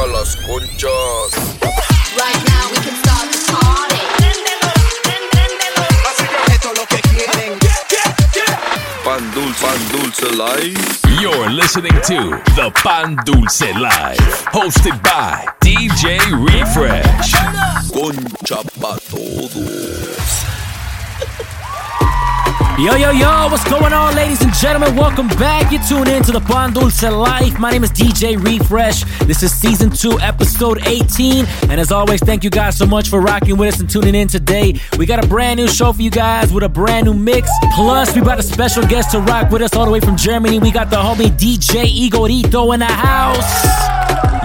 saca las conchas. Right now we can start the party. Esto es lo que quieren. Pan dulce, pan dulce life. You're listening to the Pan Dulce Live, hosted by DJ Refresh. Concha pa' todos. Yo, yo, yo, what's going on, ladies and gentlemen? Welcome back. You're tuned in to the Pan Dulce Life. My name is DJ Refresh. This is season two, episode 18. And as always, thank you guys so much for rocking with us and tuning in today. We got a brand new show for you guys with a brand new mix. Plus, we got a special guest to rock with us all the way from Germany. We got the homie DJ Igorito in the house.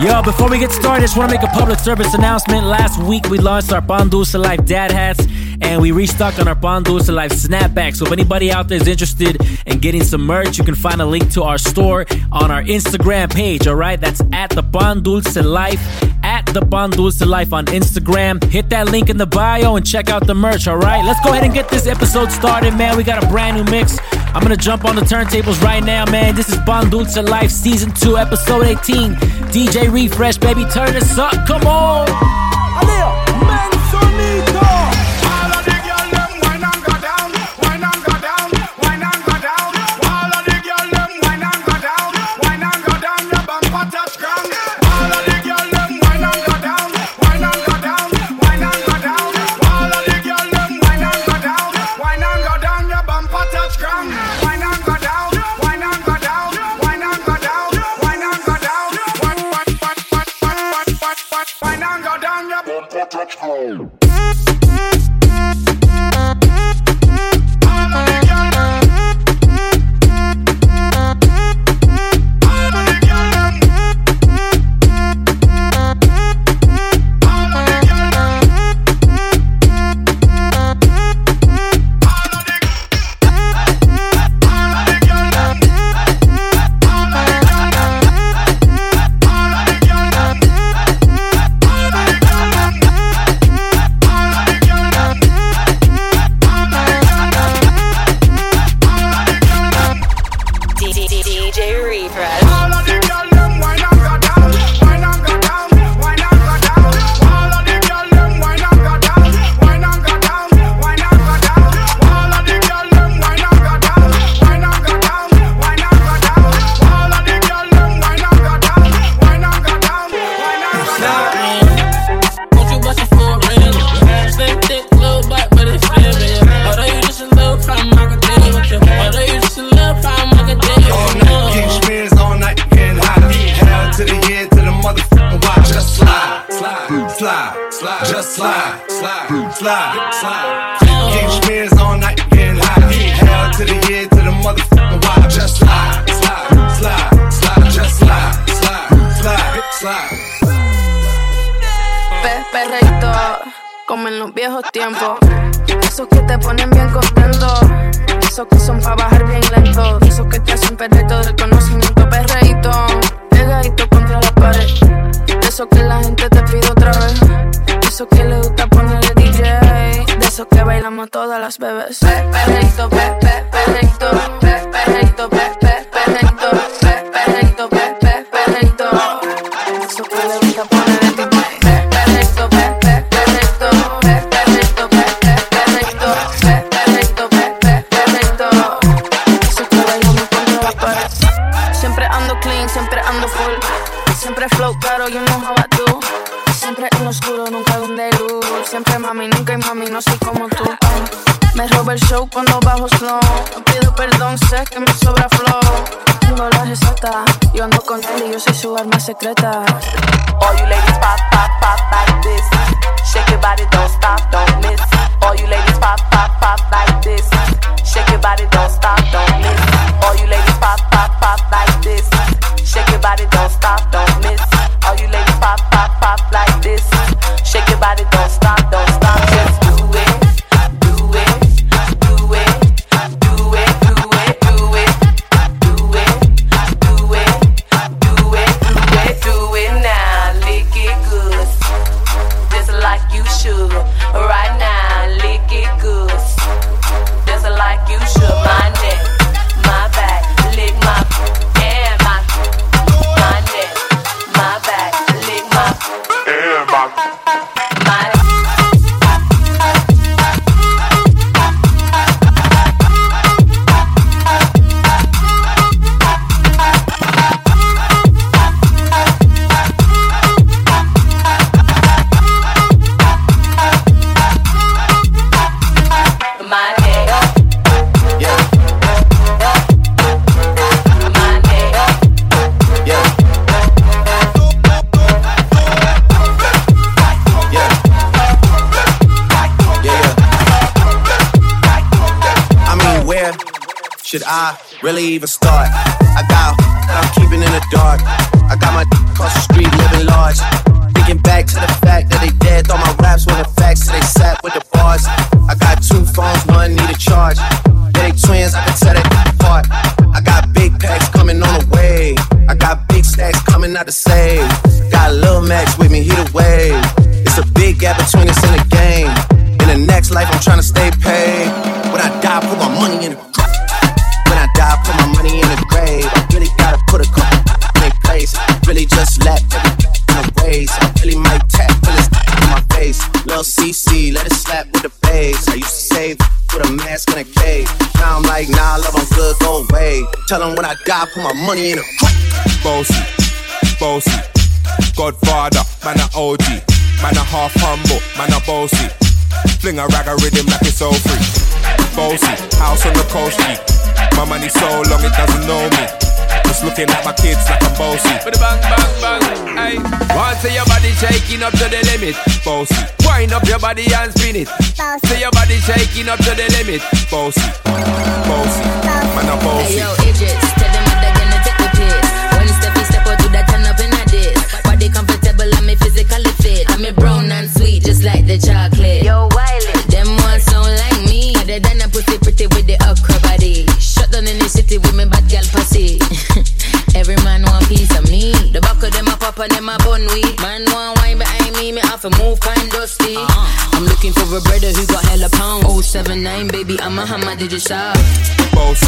Yo, before we get started, I just want to make a public service announcement. Last week, we launched our Pan Dulce Life dad hats, and we restocked on our Pan Dulce Life snapback. So if anybody out there is interested in getting some merch, you can find a link to our store on our Instagram page, all right? That's at the Pan Dulce Life, at the Pan Dulce Life on Instagram. Hit that link in the bio and check out the merch, all right? Let's go ahead and get this episode started, man. We got a brand new mix. I'm gonna jump on the turntables right now, man. This is Pan Dulce Life Season 2, Episode 18. DJ Refresh, baby, turn this up. Come on! Home. Esos que la gente te pide otra vez. Esos que le gusta ponerle DJ. De esos que bailamos todas las bebés. Pe- pe-. completa. Really even start? Tell them when I die, put my money in the Bossy, bossy, Godfather, man a OG, man a half humble, man a bossy. Fling a rag a rhythm like it's all free. Bossy, house on the coast G. My money so long it doesn't know me. Just looking at my kids like I'm bossy. With a bang, bang, bang. Hey, want see your body shaking up to the limit. Bossy, Wind up your body and spin it. See your body shaking up to the limit. bossy, bossy, man a Hey yo, Idris, tell them what they're gonna take the piss. When Steffi step out to that turn up in a diss. Body comfortable and me physically fit. I'm a brown and sweet, just like the chocolate. Yo, Wiley, them ones sound like me. Other than a pussy pretty with the okra body. Shut down in the city with me bad gal pussy. Every man want piece of me. The back of them a pop and them a bun weed. Man want wine behind me, me have to move kind dusty. Uh-huh. I'm looking for a brother who got hella pound. 079, baby, I'm a hammer, did you shop? Bossy,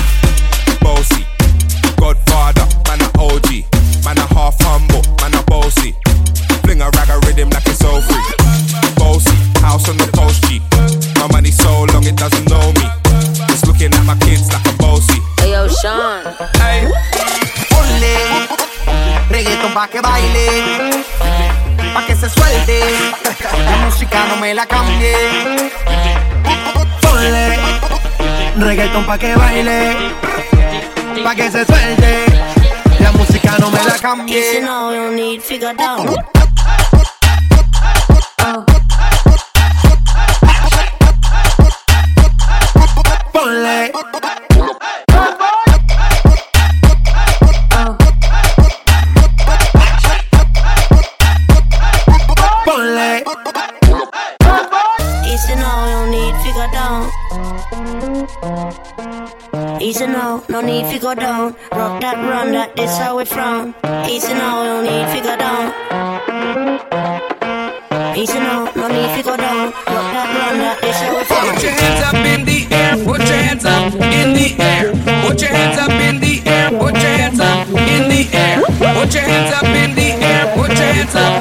bossy. Godfather, man a OG, man a half humble, man a bossy. Fling a rag a rhythm like it's all free. Bossy, house on the coast G. My money so long it doesn't know me. Just looking at my kids like a bossy. Hey yo, Sean. Hey, Ponle reggaeton pa' que baile, pa' que se suelte. La música no me la cambie. Reggaeton pa' que baile, pa' que se suelte. La música no me la You cambie. No need figure down. Rock that, run that, this how we frown. Easy now, you don't need figure down. Easy now, no need figure down. Rock that, run that, this how we frown. put your hands up in the air. Put your hands up in the air. Put your hands up in the air. Put your hands up in the air. Put your hands up in the air. Put your hands up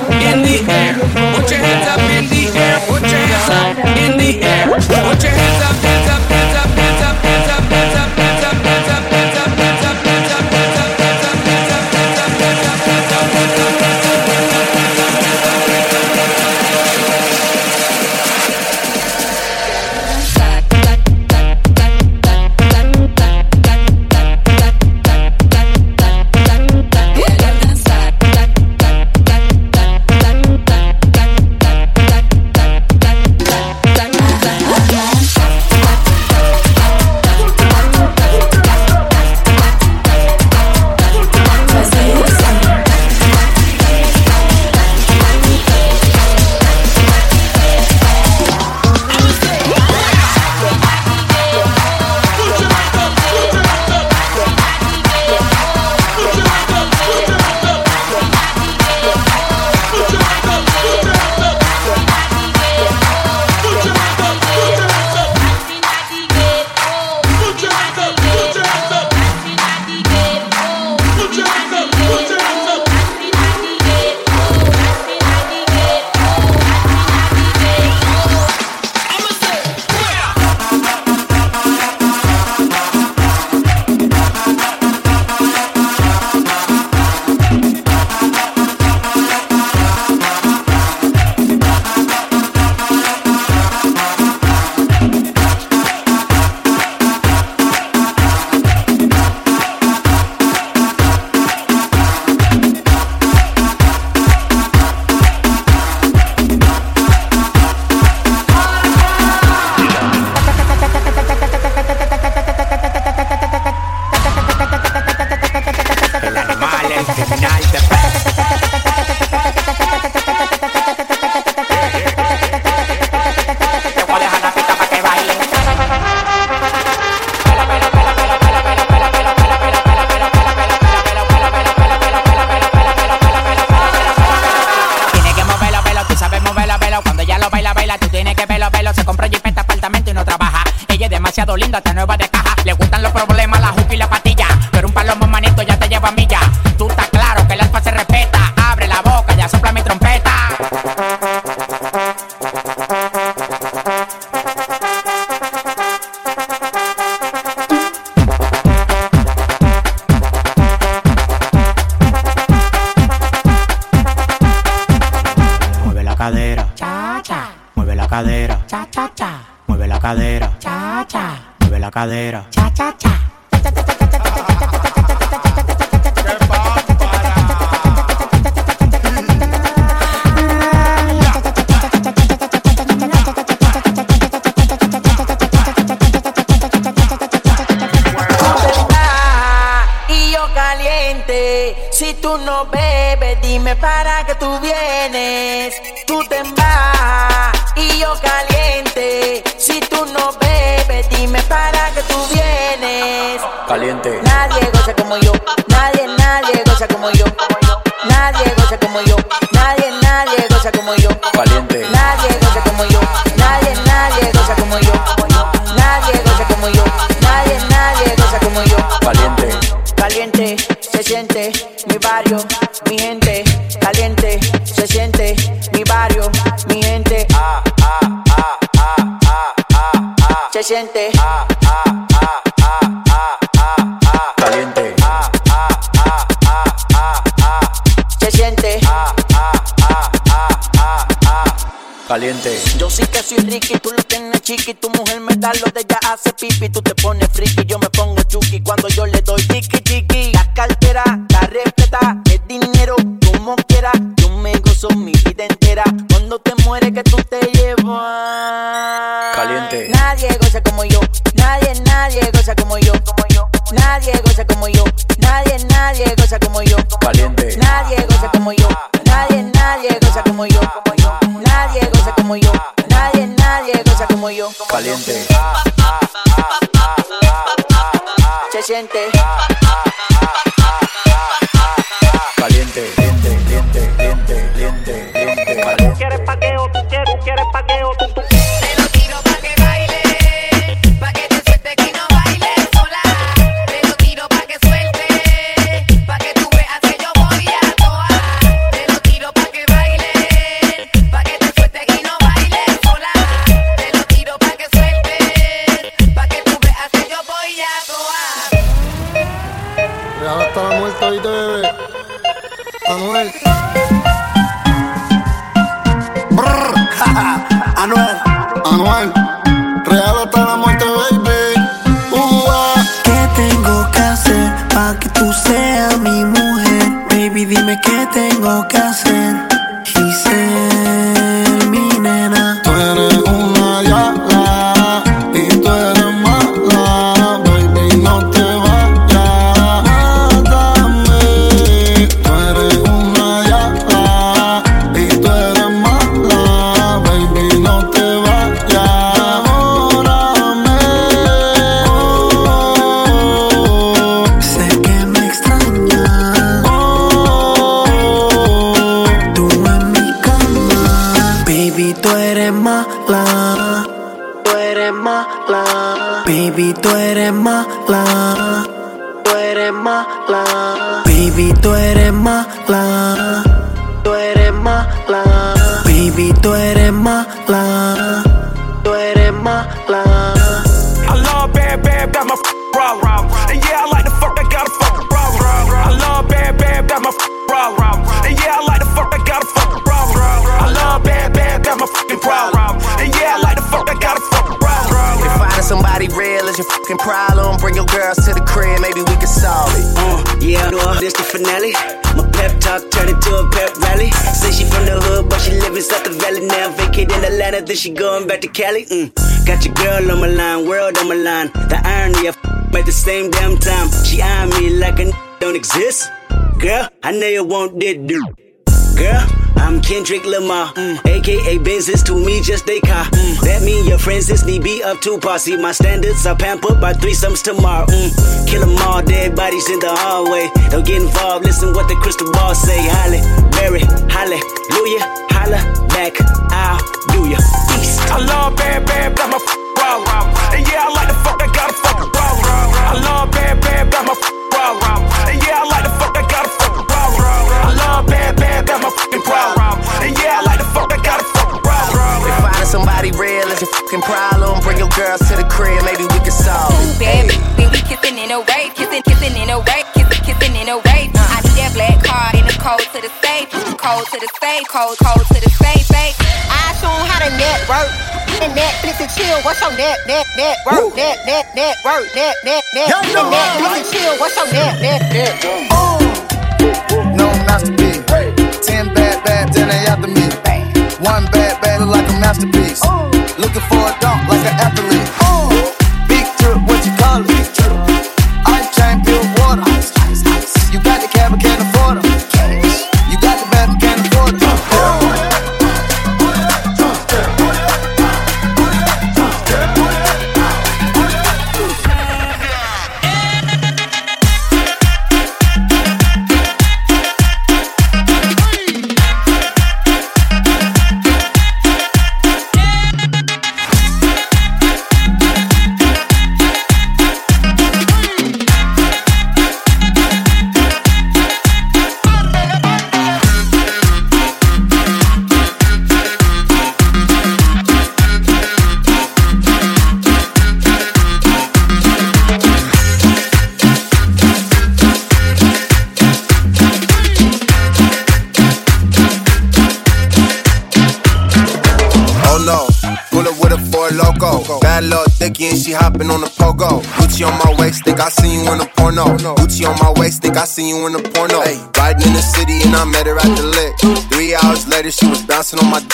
Caliente. Yo sí que soy Ricky, tú lo tienes chiqui, tu mujer me da lo de ella hace pipi, tú te pones friki, yo me pongo chuki cuando yo le doy tiki tiki. La cartera, la respeta, el dinero, como quiera, yo me gozo mi vida entera. Cuando te mueres que tú te llevas. Caliente. Nadie goza como yo, nadie, nadie goza como yo, como yo. Nadie goza como yo, nadie, nadie goza como yo. Caliente. Nadie goza como yo, nadie, nadie goza como yo, como yo. Nadie nadie, goza como yo. Caliente. Se siente. Anuel. Real hasta la muerte, baby. Ua. ¿Qué tengo que hacer para que tú seas mi mujer? Baby, dime qué tengo que hacer she going back to Cali. Mm. Got your girl on my line, world on my line. The irony of at the same damn time. She eyeing me like a n- don't exist. Girl, I know you want that do. Girl, I'm Kendrick Lamar, mm. aka Benz is to me just a car. Mm. That mean your friends is need be up to par. See, my standards are pampered by threesomes tomorrow. Mm. Kill 'em all, dead bodies in the hallway. Don't get involved, listen what the crystal ball say. Holly, Mary, hallelujah, holla back, I'll do ya. East. I love bad, bad, bad, my f- problem. And yeah, I like the fuck, I gotta fuck problem. I love bad, bad, bad, my f- problem. And yeah, I like the fuck. Bring your girls to the crib, maybe we can solve it. Bad then we kissing in a wave, kissing, kissing in a wave, kissing, kissing in a wave. I need that black card in the code to the safe, code to the safe, code, code to the safe, safe. I show 'em how to network. And Netflix and chill, what's your net, net, net, work, net, net, net, work, net, net, net, Y'all know and Netflix and chill, what's your net, net, net, No masterpiece. Ten bad bad, then they after me. One bad look like a masterpiece. Oh. Looking for a dunk like an athlete. Oh. Porno. Gucci on my waist, think I seen you in the porno. Riding in the city and I met her at the lick. Three hours later, she was bouncing on my d-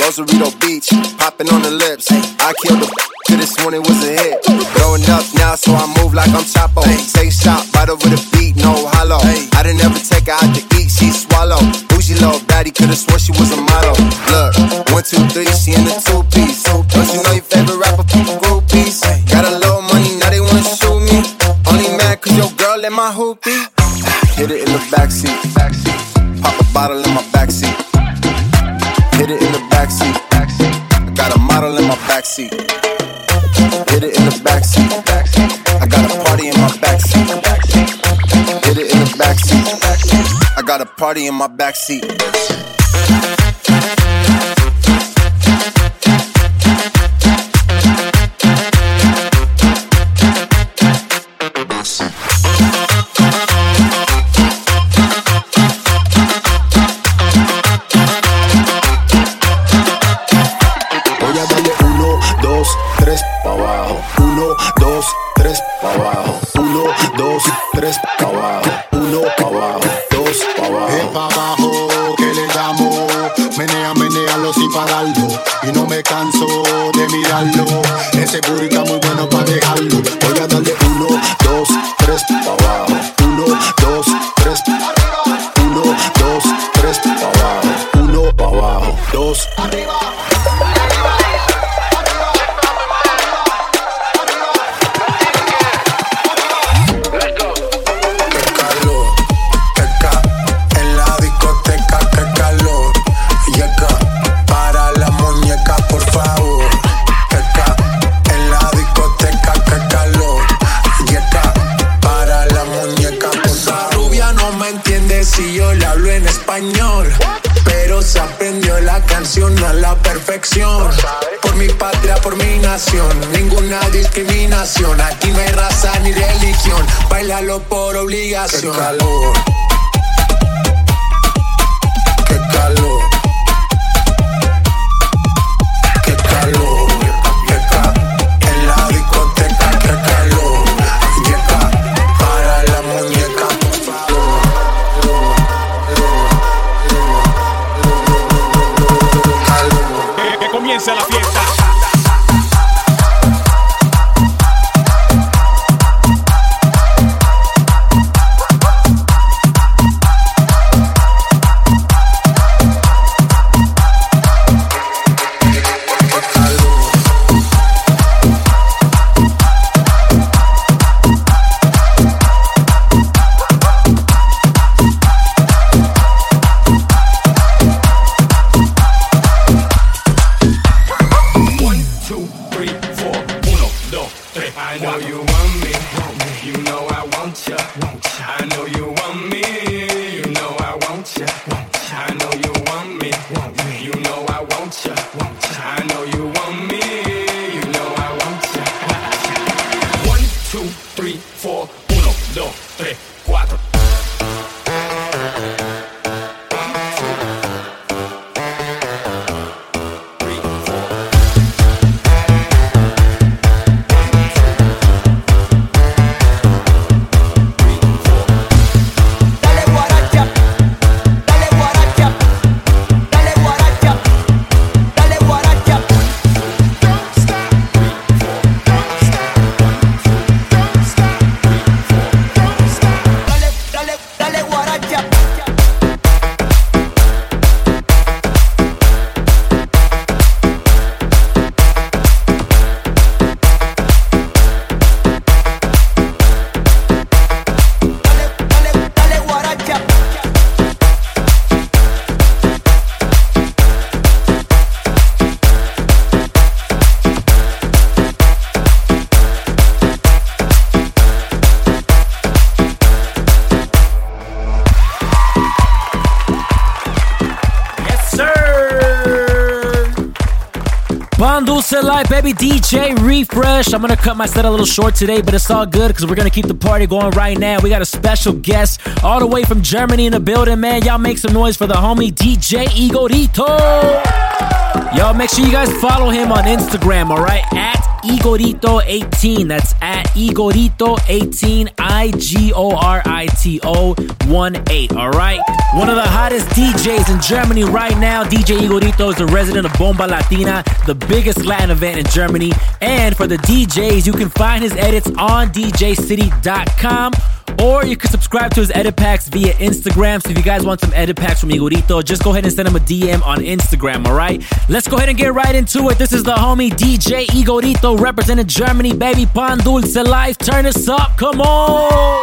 Rosarito Beach, popping on the lips. I killed the to this one, it was a hit. Growing up now, so I move like I'm Chapo. Take shot right over the beat, no hollow. I didn't ever take her out to eat, she swallow. Bougie little baddie, could've swore she was a model. Look, one, two, three, she in the two piece. Don't you know your favorite girl in my hoopie. Hit it in the backseat. Pop a bottle in my backseat. Hit it in the backseat. I got a model in my backseat. Hit it in the backseat. I got a party in my backseat. Hit it in the backseat. I got a party in my backseat. Tres pa' abajo. Uno pa' abajo, dos pa' abajo. Es pa' abajo que le damos. Menea, menealo sin pararlo. Y no me canso de mirarlo. Ese booty está muy bueno para dejarlo. Qué calor, DJ Refresh. I'm gonna cut my set a little short today, but it's all good because we're gonna keep the party going right now. We got a special guest all the way from Germany in the building, man. Y'all make some noise for the homie DJ Igorito. Y'all make sure you guys follow him on Instagram, alright? At Igorito18. That's at Igorito18, I G O R I T O 1 8, alright? One of the hottest DJs in Germany right now. DJ Igorito is the resident of Bomba Latina, the biggest Latin event in Germany. And for the DJs, you can find his edits on DJCity.com. Or you can subscribe to his edit packs via Instagram. So if you guys want some edit packs from Igorito, just go ahead and send him a DM on Instagram, alright? Let's go ahead and get right into it. This is the homie DJ Igorito representing Germany, baby. Pan Dulce Life. Turn us up. Come on.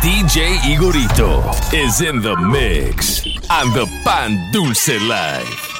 DJ Igorito is in the mix on the Pan Dulce Live.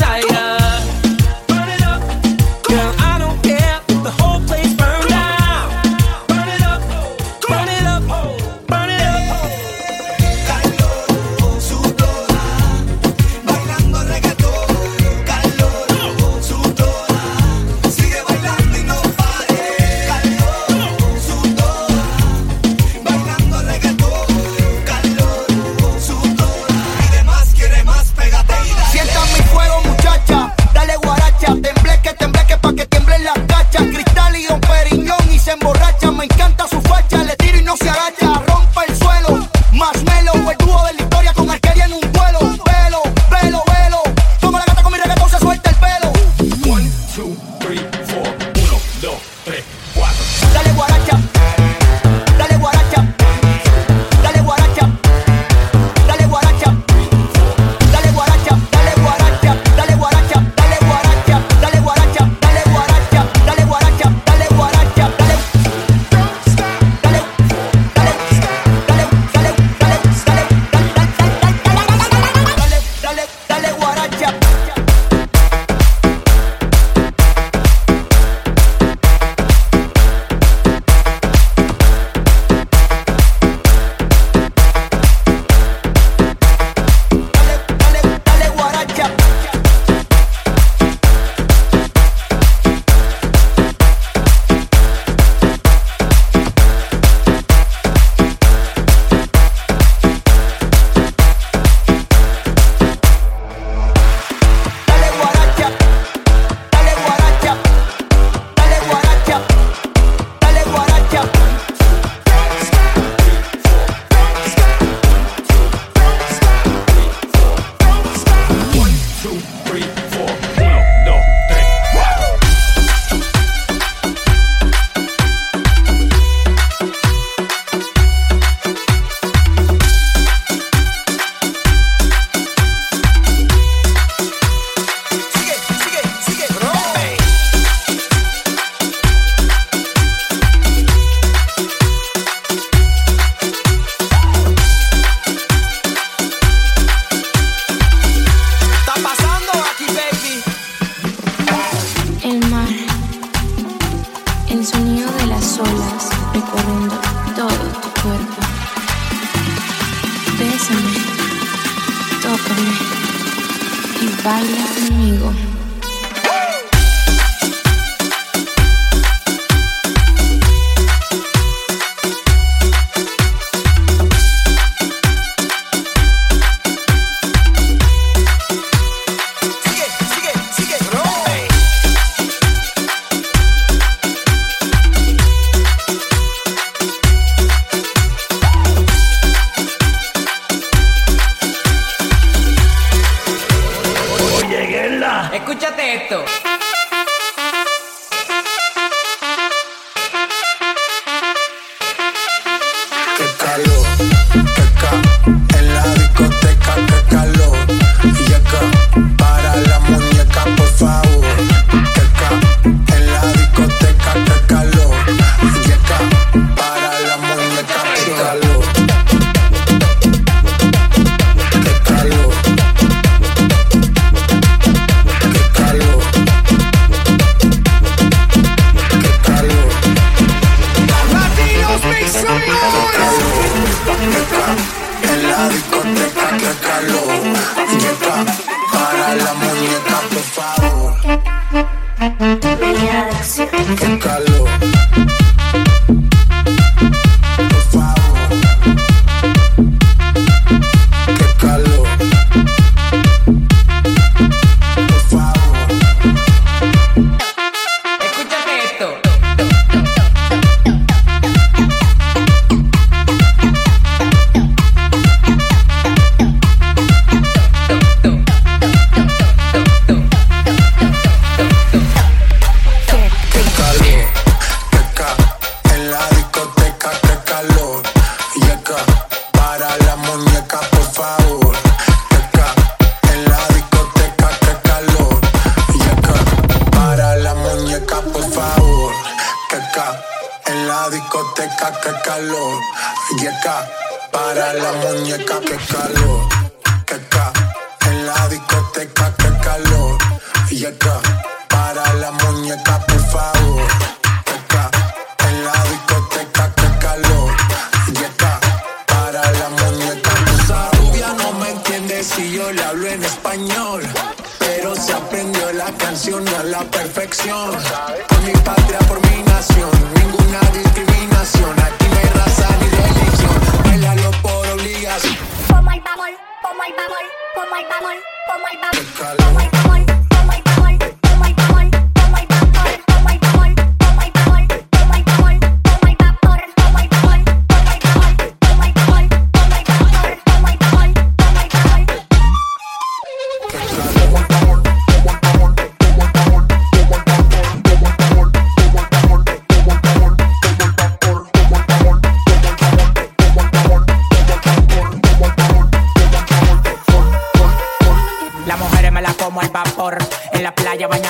Me encanta su facha. Le tiro y no se agacha.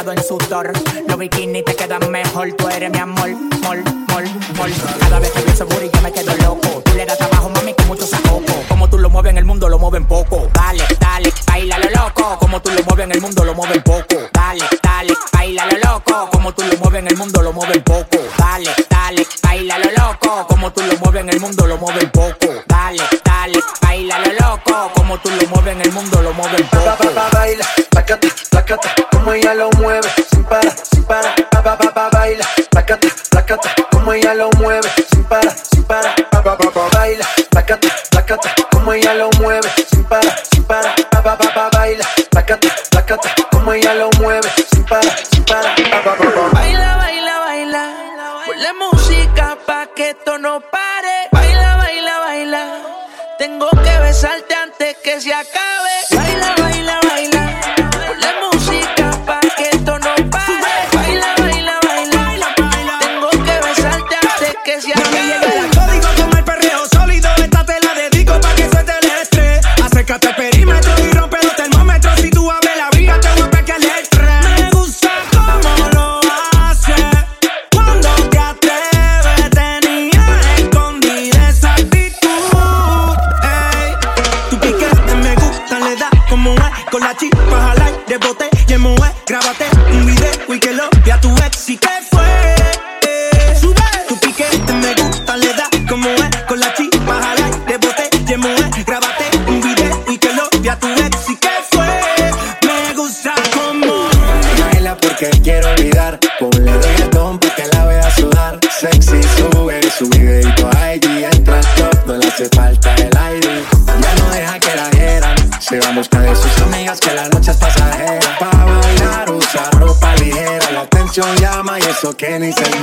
en sudor. Los bikinis te quedan mejor, tú eres mi amor, mol, mol, mol. Cada vez que pienso booty yo me quedo loco. Tú le das trabajo, mami, con mucho sacoco. Como tú lo mueves en el mundo, lo mueven poco. Dale, dale, baila lo loco. Como tú lo mueves en el mundo, lo mueven poco. Dale, dale, baila lo loco. Como tú lo mueves en el mundo, lo mueven poco. Dale, dale, baila lo loco. Como tú lo mueves en el mundo, lo mueven poco. Dale, dale, baila lo loco. Como tú lo mueves en el mundo, lo mueven poco. Baila, como ella lo mueve, sin para, sin para, pa pa pa, pa baila, placata, placata, como ella lo mueve, sin para, sin para, pa pa pa, pa baila, placata, placata, como ella lo mueve, sin para, sin para, pa pa pa, pa baila, placata, placata, como ella lo mueve, sin para, sin para, pa pa pa, pa. baila, baila, baila, ponle música pa que esto no pare, baila, baila, baila, tengo que besarte antes que se acabe. anything.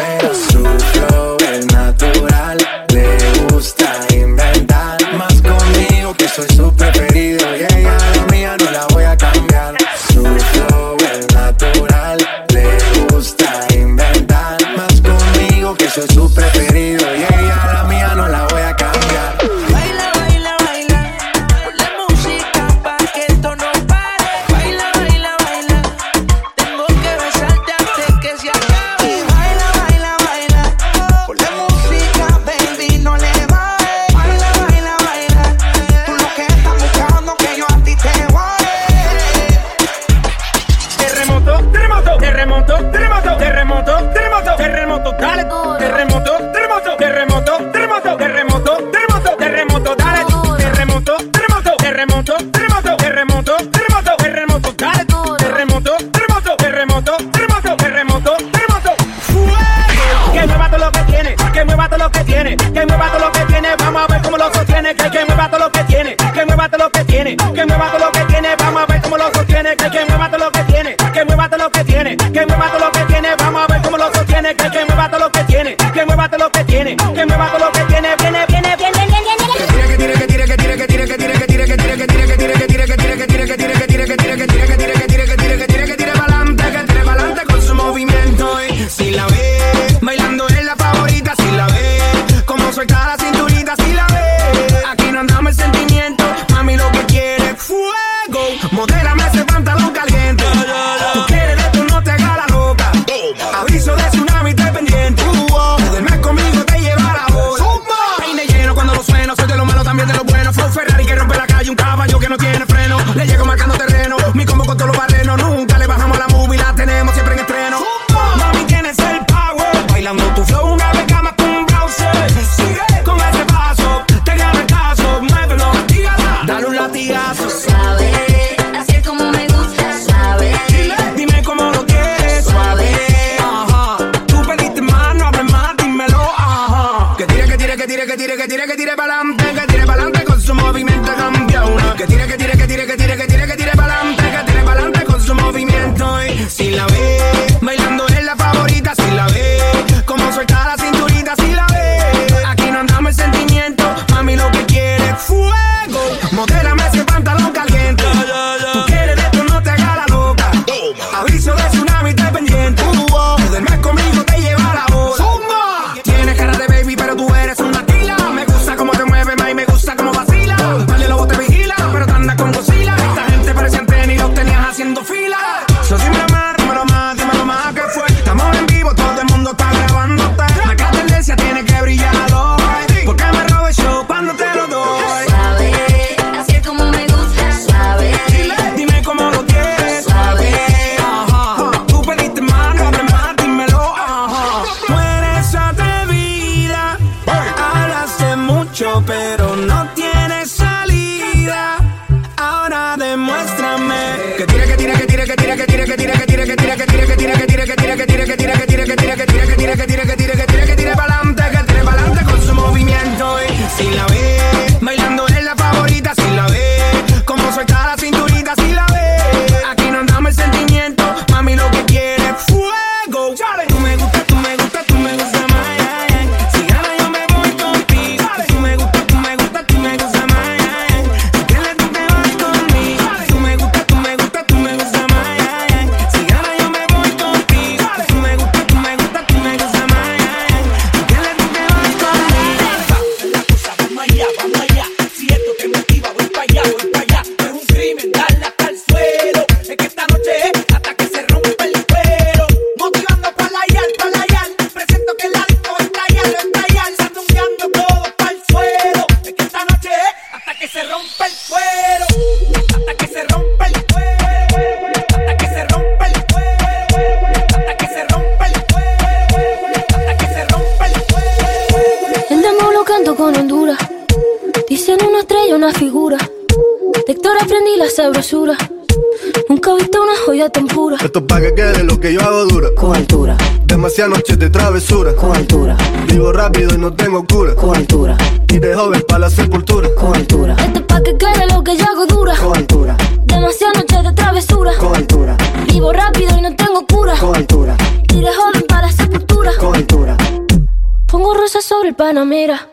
Mira,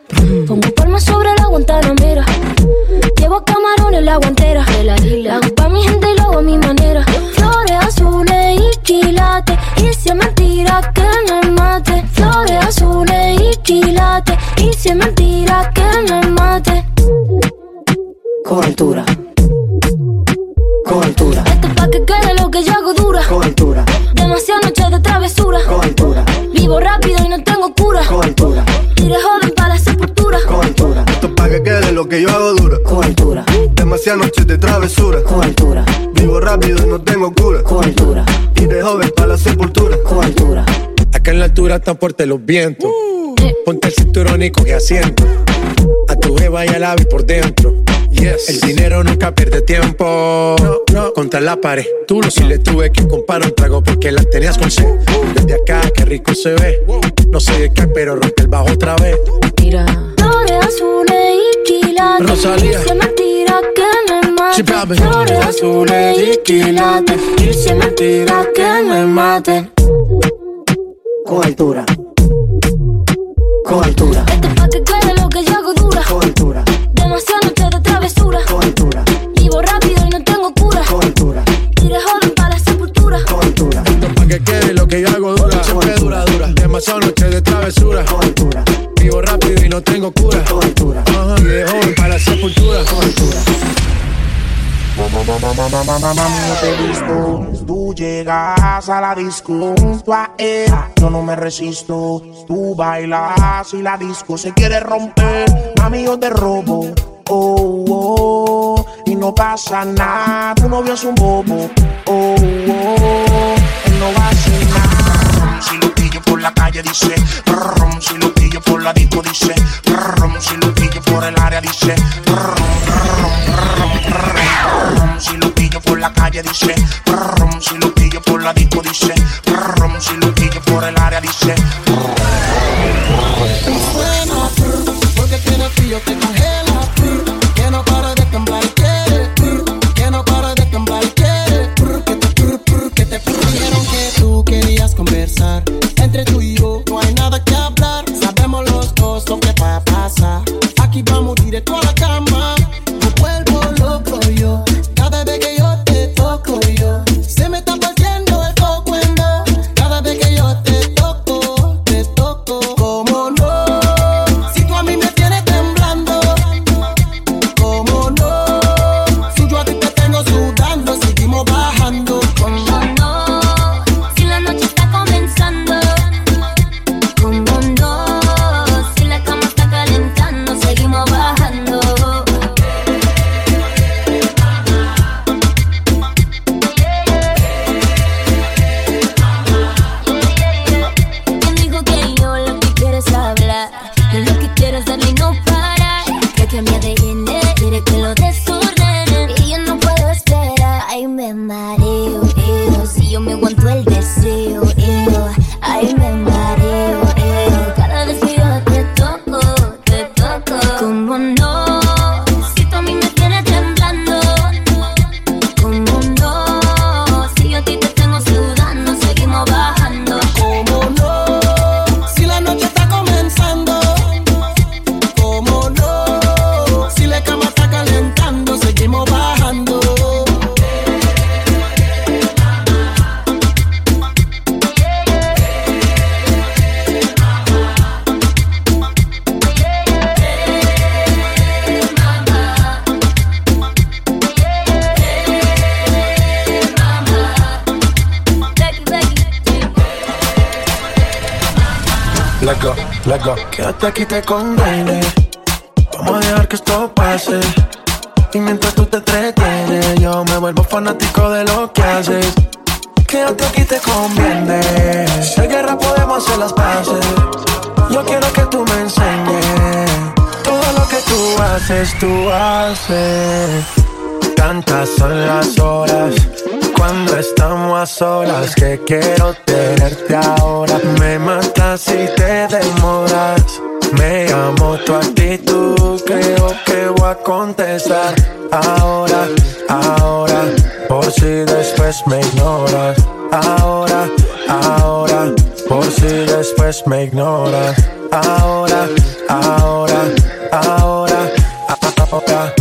Fuertes los vientos. Ponte el cinturón y coge asiento. A tu jeva y al ave por dentro. El dinero nunca pierde tiempo. Contra la pared. Tú lo si le tuve que comprar un trago porque la tenías con sed. Desde acá, qué rico se ve. No sé de qué, pero rompe el bajo otra vez. Mira. Flores azules y quilates. Rosalía. Dice mentira que me Sí, papi. Flores azules y quilates. Dice mentira que me maten. Con altura. Con altura. Esto es pa' que quede lo que yo hago dura. Con altura. Demasiadas noches de travesura. Con altura. Vivo rápido y no tengo cura. Con altura. Tire joven para la sepultura. Con altura. Pa' que quede lo que yo hago dura. Siempre dura, dura. Demasiado noche de travesura. Con altura. Vivo rápido y no tengo cura. Con altura. Ajá. Joven para la sepultura. Con altura. Yo te visto. Tú llegas a la disco junto a él. Yo no me resisto. Tú bailas y la disco se quiere romper. Mami, yo te robo. Oh, oh, y no pasa nada. Tu novio es un bobo. Oh, oh, él no va a hacer nada. Si lo pillo por la calle dice, si lo pillo por la disco dice, rum, si lo pillo por el área dice, rum, rum, rum, si lo pillo por la calle dice, rum, si lo pillo por la disco dice, rum, si lo pillo por el área dice, prr, porque tiene te Quiere que lo desordene. Y yo no puedo esperar. Ay, me mareo, eo. Si yo me aguanto el deseo, Quédate aquí te conviene. Vamos a dejar que esto pase. Y mientras tú te entretienes, yo me vuelvo fanático de lo que haces. Quédate aquí te conviene. Si hay guerra podemos hacer las paces. Yo quiero que tú me enseñes todo lo que tú haces, tú haces. Tantas son las horas cuando estamos a solas que quiero tenerte ahora. Me matas si te demoras. Me amo tu actitud, creo que voy a contestar ahora, ahora, por si después me ignoras. Ahora, ahora, por si después me ignoras. Ahora, ahora, ahora, ahora.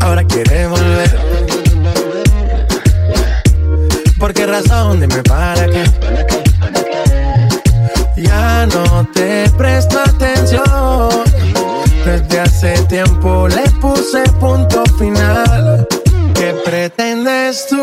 Ahora quiere volver. ¿Por qué razón? Dime para qué. Punto final. ¿Qué pretendes tú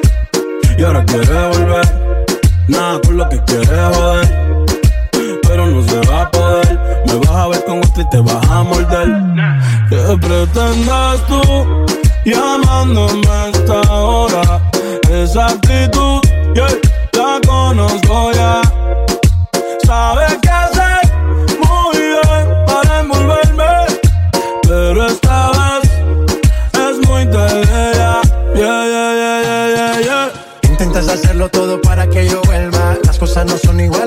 Y ahora quieres volver, nada con lo que quieres joder. Pero no se va a poder, me vas a ver con otro y te vas a morder. ¿Qué pretendes tú llamándome a esta hora? Esa actitud, yeah, la conozco ya. Sabes qué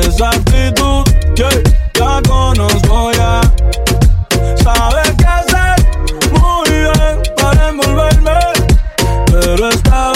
Esa actitud, yeah, la conozco ya. Sabes qué hacer muy bien para envolverme, pero esta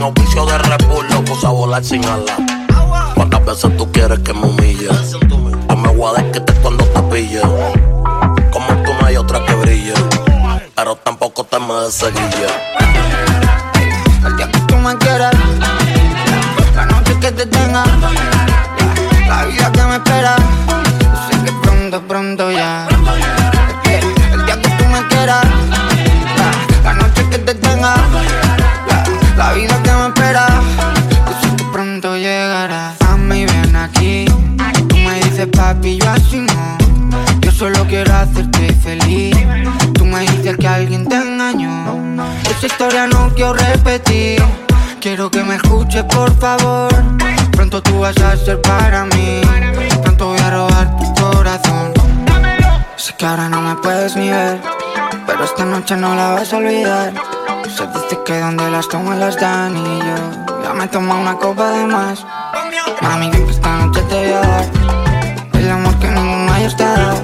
sin oficio de repullo, puse pues, a volar sin ala. ¿Cuántas veces tú quieres que me humille? Yo me voy a desquitar cuando te pille. Como tú no hay otra que brille, pero tampoco te me deseguille. El día que tú me quieras, la noche que te tenga, la vida que me espera, yo sé que pronto, pronto ya. papi, yo así no. Yo solo quiero hacerte feliz. Tú me dices que alguien te engañó. Esa historia no quiero repetir. Quiero que me escuches, por favor. Pronto tú vas a ser para mí. Pronto voy a robar tu corazón. Sé que ahora no me puedes ni ver. Pero esta noche no la vas a olvidar. Se dice que donde las tomas las dan y yo ya me tomo una copa de más. Mami, esta noche te voy a dar tus dedos.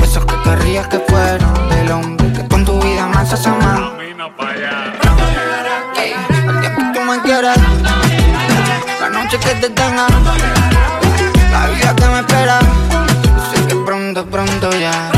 Besos que querrías que fueron del hombre que con tu vida más has amado. El día que tú me quieras, la noche que te tenga, la vida que me espera. Sé que pronto, pronto ya.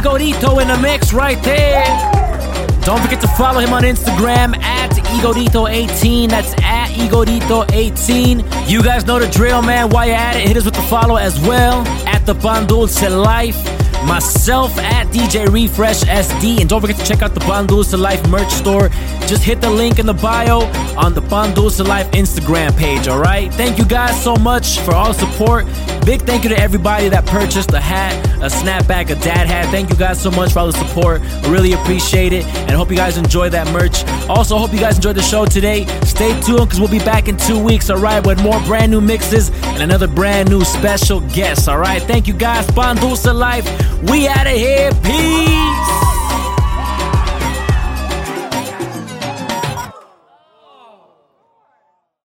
Igorito in the mix right there. Don't forget to follow him on Instagram at Igorito18. That's at Igorito18. You guys know the drill, man. While you're at it, hit us with the follow as well at the Pan Dulce Life. Myself at DJ Refresh SD. And don't forget to check out the Pan Dulce Life merch store. Just hit the link in the bio on the Pan Dulce Life Instagram page, all right? Thank you guys so much for all support. Big thank you to everybody that purchased a hat, a snapback, a dad hat. Thank you guys so much for all the support. I really appreciate it and hope you guys enjoy that merch. Also, hope you guys enjoyed the show today. Stay tuned because we'll be back in two weeks, all right, with more brand new mixes and another brand new special guest, all right? Thank you guys. Dulce Life. We out of here. Peace.